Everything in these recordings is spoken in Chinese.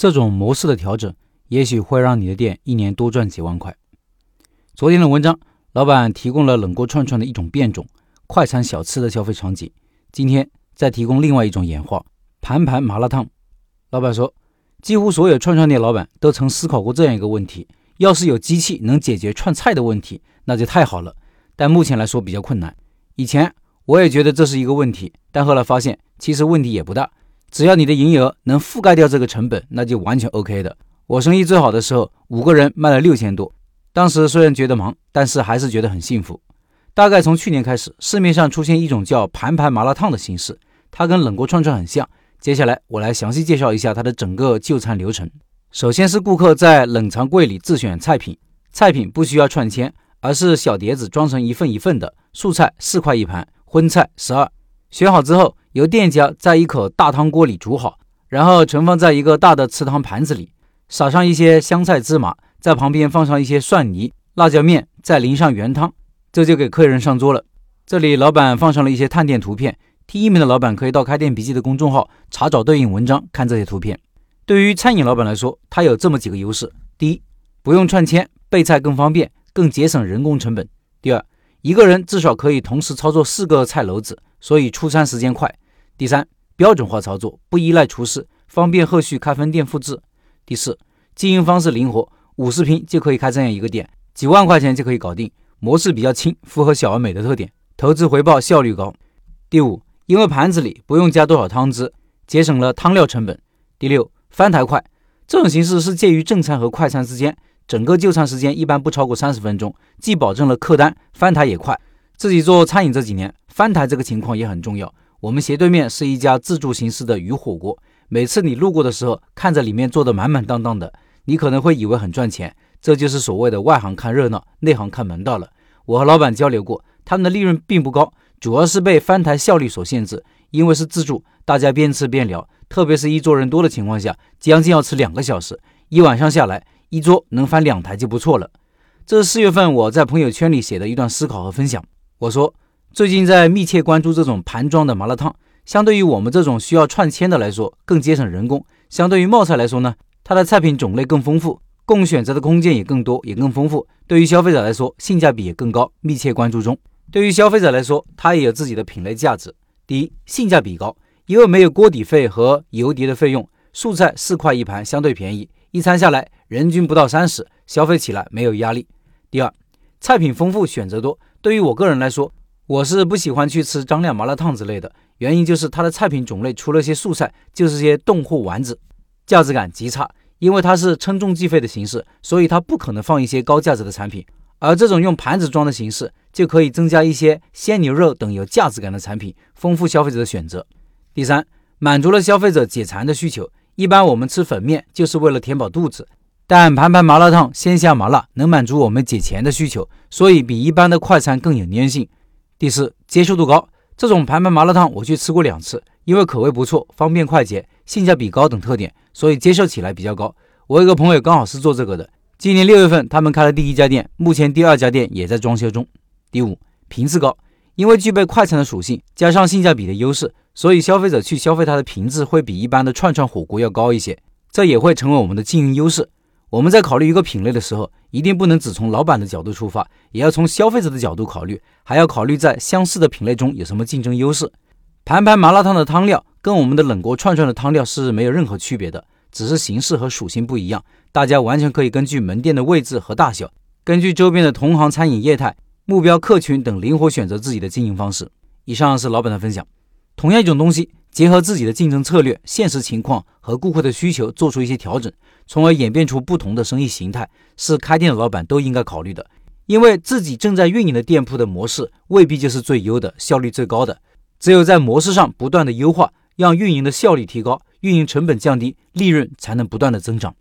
这种模式的调整，也许会让你的店一年多赚几万块。昨天的文章，老板提供了冷锅串串的一种变种，快餐小吃的消费场景。今天再提供另外一种演化，盘盘麻辣烫。老板说，几乎所有串串店老板都曾思考过这样一个问题：要是有机器能解决串菜的问题，那就太好了。但目前来说比较困难。以前我也觉得这是一个问题，但后来发现其实问题也不大。只要你的营业额能覆盖掉这个成本，那就完全 OK 的。我生意最好的时候，五个人卖了六千多。当时虽然觉得忙，但是还是觉得很幸福。大概从去年开始，市面上出现一种叫盘盘麻辣烫的形式，它跟冷锅串串很像。接下来我来详细介绍一下它的整个就餐流程。首先是顾客在冷藏柜里自选菜品，菜品不需要串签，而是小碟子装成一份一份的。素菜四块一盘，荤菜十二。选好之后。由店家在一口大汤锅里煮好，然后盛放在一个大的瓷汤盘子里，撒上一些香菜芝麻，在旁边放上一些蒜泥、辣椒面，再淋上原汤，这就给客人上桌了。这里老板放上了一些探店图片，听音频的老板可以到开店笔记的公众号查找对应文章看这些图片。对于餐饮老板来说，他有这么几个优势：第一，不用串签，备菜更方便，更节省人工成本；第二，一个人至少可以同时操作四个菜篓子，所以出餐时间快。第三，标准化操作，不依赖厨师，方便后续开分店复制。第四，经营方式灵活，五十平就可以开这样一个店，几万块钱就可以搞定，模式比较轻，符合小而美的特点，投资回报效率高。第五，因为盘子里不用加多少汤汁，节省了汤料成本。第六，翻台快，这种形式是介于正餐和快餐之间，整个就餐时间一般不超过三十分钟，既保证了客单，翻台也快。自己做餐饮这几年，翻台这个情况也很重要。我们斜对面是一家自助形式的鱼火锅，每次你路过的时候，看着里面做的满满当当的，你可能会以为很赚钱，这就是所谓的外行看热闹，内行看门道了。我和老板交流过，他们的利润并不高，主要是被翻台效率所限制。因为是自助，大家边吃边聊，特别是一桌人多的情况下，将近要吃两个小时，一晚上下来，一桌能翻两台就不错了。这是四月份我在朋友圈里写的一段思考和分享。我说。最近在密切关注这种盘装的麻辣烫，相对于我们这种需要串签的来说，更节省人工；相对于冒菜来说呢，它的菜品种类更丰富，供选择的空间也更多，也更丰富。对于消费者来说，性价比也更高。密切关注中，对于消费者来说，它也有自己的品类价值。第一，性价比高，因为没有锅底费和油碟的费用，素菜四块一盘，相对便宜，一餐下来人均不到三十，消费起来没有压力。第二，菜品丰富，选择多。对于我个人来说，我是不喜欢去吃张亮麻辣烫之类的，原因就是它的菜品种类除了些素菜，就是些冻货丸子，价值感极差。因为它是称重计费的形式，所以它不可能放一些高价值的产品。而这种用盘子装的形式，就可以增加一些鲜牛肉等有价值感的产品，丰富消费者的选择。第三，满足了消费者解馋的需求。一般我们吃粉面就是为了填饱肚子，但盘盘麻辣烫鲜香麻辣，能满足我们解馋的需求，所以比一般的快餐更有粘性。第四，接受度高。这种盘盘麻辣烫我去吃过两次，因为口味不错、方便快捷、性价比高等特点，所以接受起来比较高。我有个朋友刚好是做这个的，今年六月份他们开了第一家店，目前第二家店也在装修中。第五，频次高，因为具备快餐的属性，加上性价比的优势，所以消费者去消费它的频次会比一般的串串火锅要高一些，这也会成为我们的经营优势。我们在考虑一个品类的时候，一定不能只从老板的角度出发，也要从消费者的角度考虑，还要考虑在相似的品类中有什么竞争优势。盘盘麻辣烫的汤料跟我们的冷锅串串的汤料是没有任何区别的，只是形式和属性不一样。大家完全可以根据门店的位置和大小，根据周边的同行餐饮业态、目标客群等，灵活选择自己的经营方式。以上是老板的分享。同样一种东西。结合自己的竞争策略、现实情况和顾客的需求，做出一些调整，从而演变出不同的生意形态，是开店的老板都应该考虑的。因为自己正在运营的店铺的模式未必就是最优的、效率最高的，只有在模式上不断的优化，让运营的效率提高，运营成本降低，利润才能不断的增长。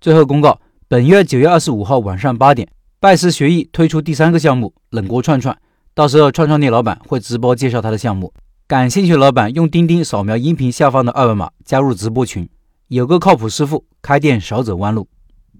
最后公告：本月九月二十五号晚上八点，拜师学艺推出第三个项目——冷锅串串，到时候串串店老板会直播介绍他的项目。感兴趣老板用钉钉扫描音频下方的二维码加入直播群，有个靠谱师傅，开店少走弯路。